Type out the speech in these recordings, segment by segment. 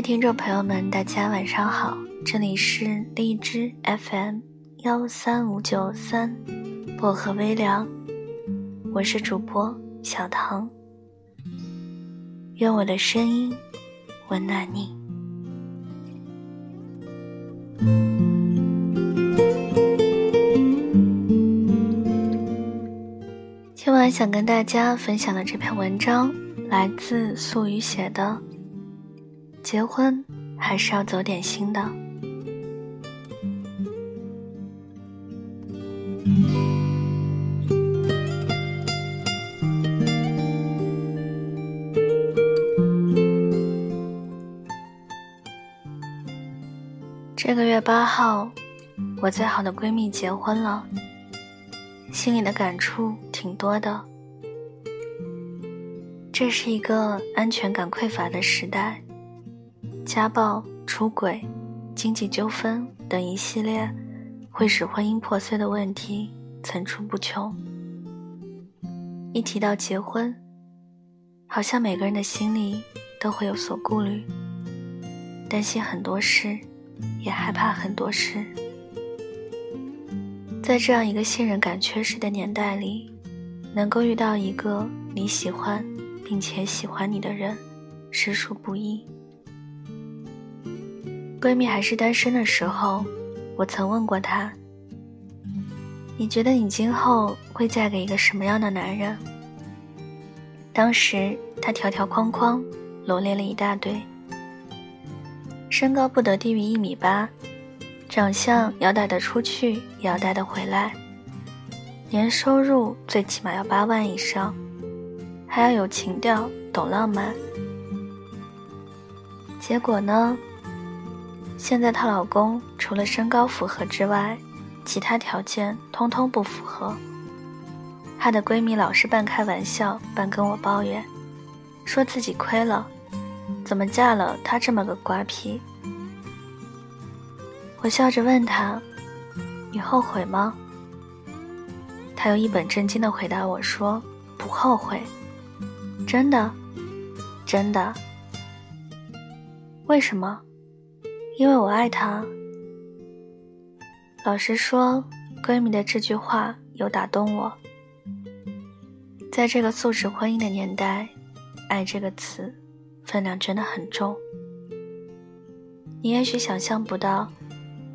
听众朋友们，大家晚上好，这里是荔枝 FM 幺三五九三薄荷微凉，我是主播小唐，愿我的声音温暖你。今晚想跟大家分享的这篇文章来自素雨写的。结婚还是要走点心的。这个月八号，我最好的闺蜜结婚了，心里的感触挺多的。这是一个安全感匮乏的时代。家暴、出轨、经济纠纷等一系列会使婚姻破碎的问题层出不穷。一提到结婚，好像每个人的心里都会有所顾虑，担心很多事，也害怕很多事。在这样一个信任感缺失的年代里，能够遇到一个你喜欢并且喜欢你的人，实属不易。闺蜜还是单身的时候，我曾问过她：“你觉得你今后会嫁给一个什么样的男人？”当时她条条框框罗列了一大堆：身高不得低于一米八，长相要带得出去也要带得回来，年收入最起码要八万以上，还要有情调、懂浪漫。结果呢？现在她老公除了身高符合之外，其他条件通通不符合。她的闺蜜老是半开玩笑半跟我抱怨，说自己亏了，怎么嫁了他这么个瓜皮。我笑着问她：“你后悔吗？”她又一本正经地回答我说：“不后悔，真的，真的。为什么？”因为我爱他。老实说，闺蜜的这句话有打动我。在这个素质婚姻的年代，“爱”这个词分量真的很重。你也许想象不到，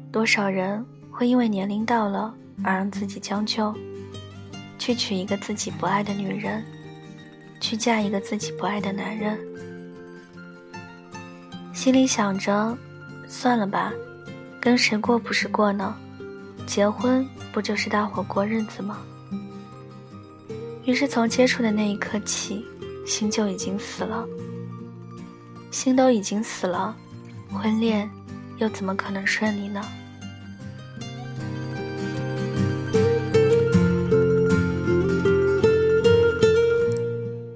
多少人会因为年龄到了而让自己将就，去娶一个自己不爱的女人，去嫁一个自己不爱的男人，心里想着。算了吧，跟谁过不是过呢？结婚不就是大伙过日子吗？于是从接触的那一刻起，心就已经死了。心都已经死了，婚恋又怎么可能顺利呢？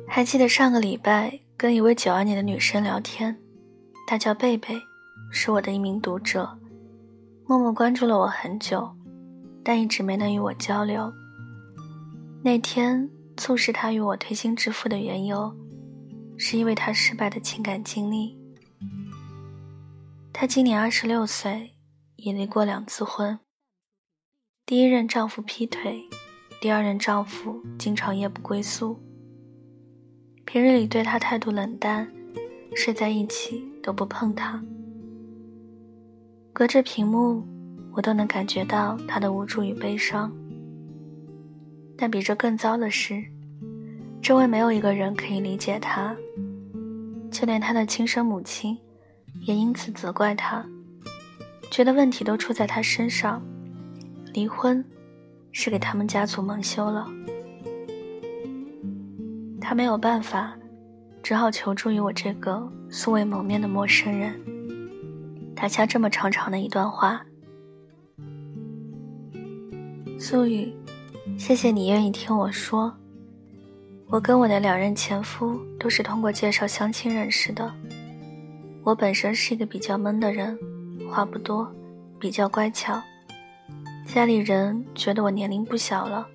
还记得上个礼拜跟一位九二年的女生聊天，她叫贝贝。是我的一名读者，默默关注了我很久，但一直没能与我交流。那天促使他与我推心置腹的缘由，是因为他失败的情感经历。他今年二十六岁，已离过两次婚。第一任丈夫劈腿，第二任丈夫经常夜不归宿，平日里对她态度冷淡，睡在一起都不碰她。隔着屏幕，我都能感觉到他的无助与悲伤。但比这更糟的是，周围没有一个人可以理解他，就连他的亲生母亲，也因此责怪他，觉得问题都出在他身上，离婚是给他们家族蒙羞了。他没有办法，只好求助于我这个素未谋面的陌生人。打下这么长长的一段话，苏雨，谢谢你愿意听我说。我跟我的两任前夫都是通过介绍相亲认识的。我本身是一个比较闷的人，话不多，比较乖巧。家里人觉得我年龄不小了，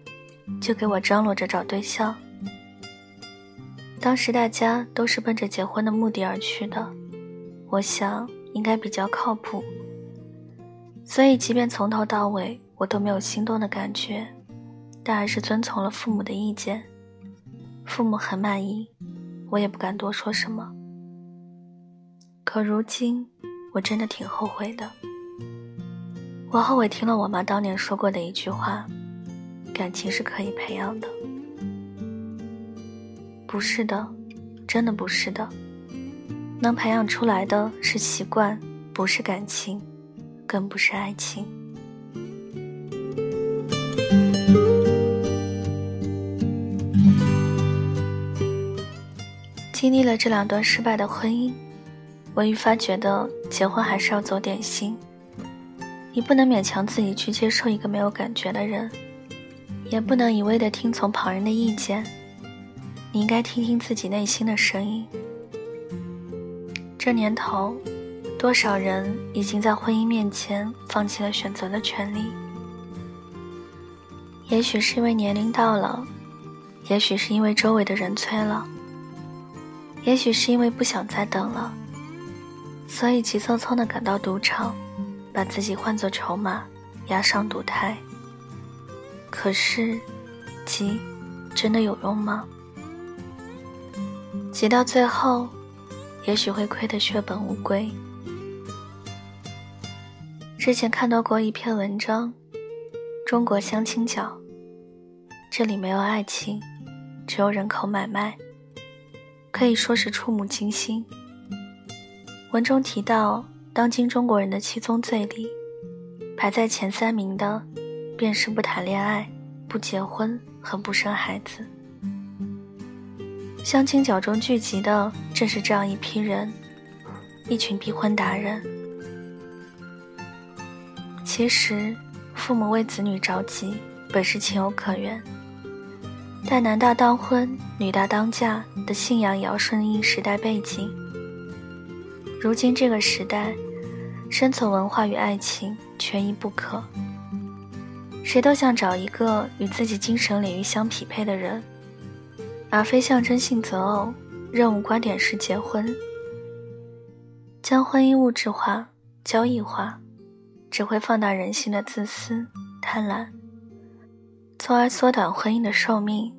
就给我张罗着找对象。当时大家都是奔着结婚的目的而去的。我想应该比较靠谱。所以，即便从头到尾我都没有心动的感觉，但还是遵从了父母的意见。父母很满意，我也不敢多说什么。可如今，我真的挺后悔的。我后悔听了我妈当年说过的一句话：“感情是可以培养的。”不是的，真的不是的。能培养出来的是习惯，不是感情，更不是爱情。经历了这两段失败的婚姻，我愈发觉得结婚还是要走点心。你不能勉强自己去接受一个没有感觉的人，也不能一味的听从旁人的意见。你应该听听自己内心的声音。这年头，多少人已经在婚姻面前放弃了选择的权利？也许是因为年龄到了，也许是因为周围的人催了。也许是因为不想再等了，所以急匆匆地赶到赌场，把自己换作筹码，押上赌台。可是，急真的有用吗？急到最后，也许会亏得血本无归。之前看到过一篇文章，《中国相亲角》，这里没有爱情，只有人口买卖。可以说是触目惊心。文中提到，当今中国人的七宗罪里，排在前三名的，便是不谈恋爱、不结婚和不生孩子。相亲角中聚集的正是这样一批人，一群逼婚达人。其实，父母为子女着急，本是情有可原。但男大当婚，女大当嫁的信仰也要顺应时代背景。如今这个时代，生存文化与爱情缺一不可。谁都想找一个与自己精神领域相匹配的人，而非象征性择偶、任务观点是结婚。将婚姻物质化、交易化，只会放大人性的自私、贪婪。从而缩短婚姻的寿命。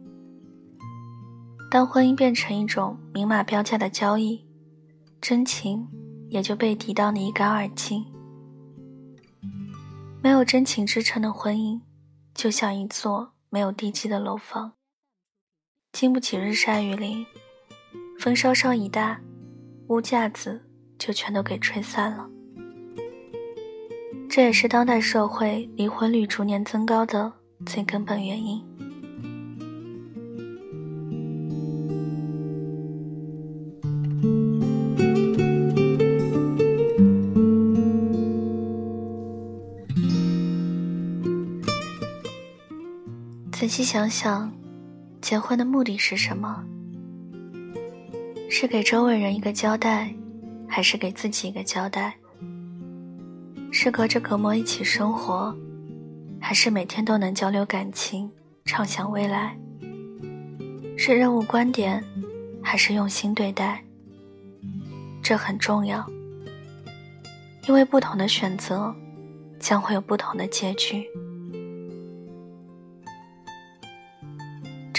当婚姻变成一种明码标价的交易，真情也就被抵挡的一干二净。没有真情支撑的婚姻，就像一座没有地基的楼房，经不起日晒雨淋，风稍稍一大，屋架子就全都给吹散了。这也是当代社会离婚率逐年增高的。最根本原因。仔细想想，结婚的目的是什么？是给周围人一个交代，还是给自己一个交代？是隔着隔膜一起生活？还是每天都能交流感情，畅想未来。是任务观点，还是用心对待？这很重要，因为不同的选择，将会有不同的结局。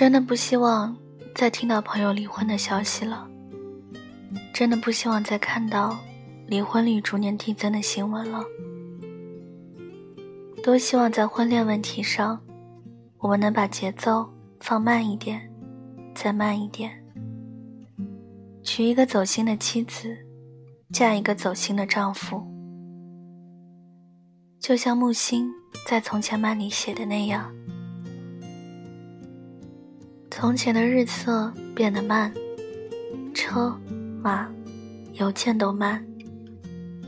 真的不希望再听到朋友离婚的消息了，真的不希望再看到离婚率逐年递增的新闻了。多希望在婚恋问题上，我们能把节奏放慢一点，再慢一点。娶一个走心的妻子，嫁一个走心的丈夫。就像木心在《从前慢》里写的那样：从前的日色变得慢，车马邮件都慢，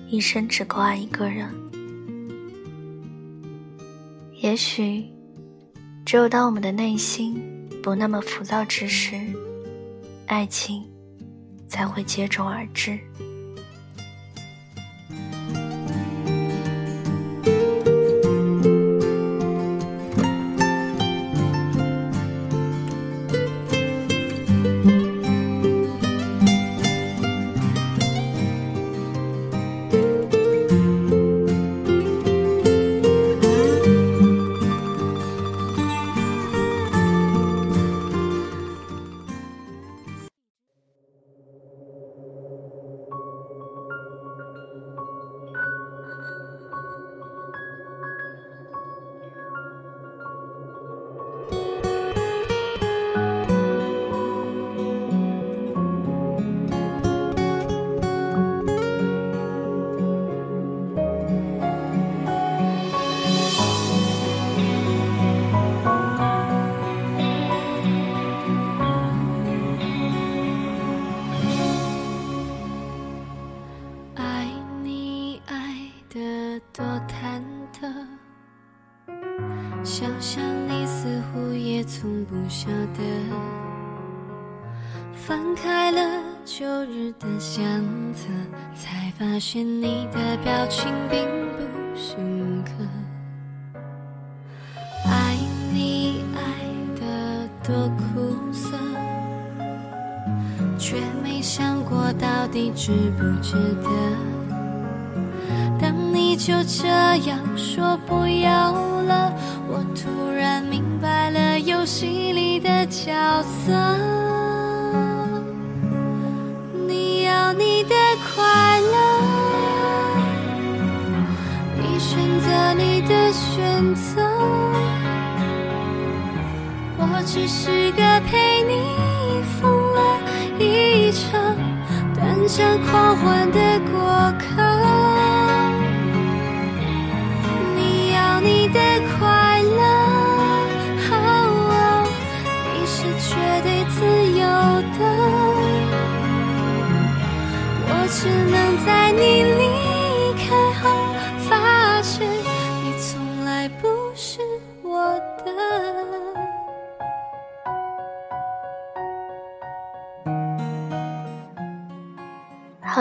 一生只够爱一个人。也许，只有当我们的内心不那么浮躁之时，爱情才会接踵而至。旧日的相册，才发现你的表情并不深刻。爱你爱的多苦涩，却没想过到底值不值得。当你就这样说不要了，我突然明白了游戏里的角色。选择你的选择，我只是个陪你疯了一场短暂狂欢的过客。你要你的快乐，你是绝对自由的，我只能在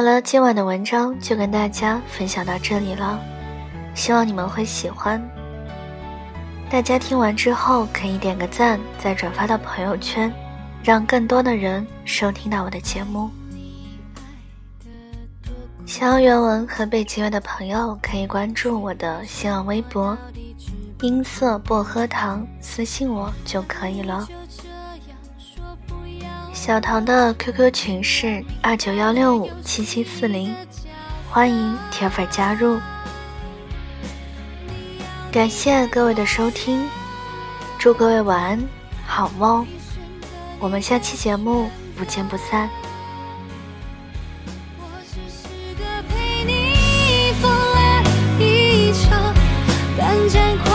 好了，今晚的文章就跟大家分享到这里了。希望你们会喜欢。大家听完之后可以点个赞，再转发到朋友圈，让更多的人收听到我的节目。想要原文和背景乐的朋友可以关注我的新浪微博“音色薄荷糖”，私信我就可以了。小唐的 QQ 群是二九幺六五七七四零，欢迎铁粉加入。感谢各位的收听，祝各位晚安，好梦。我们下期节目不见不散。只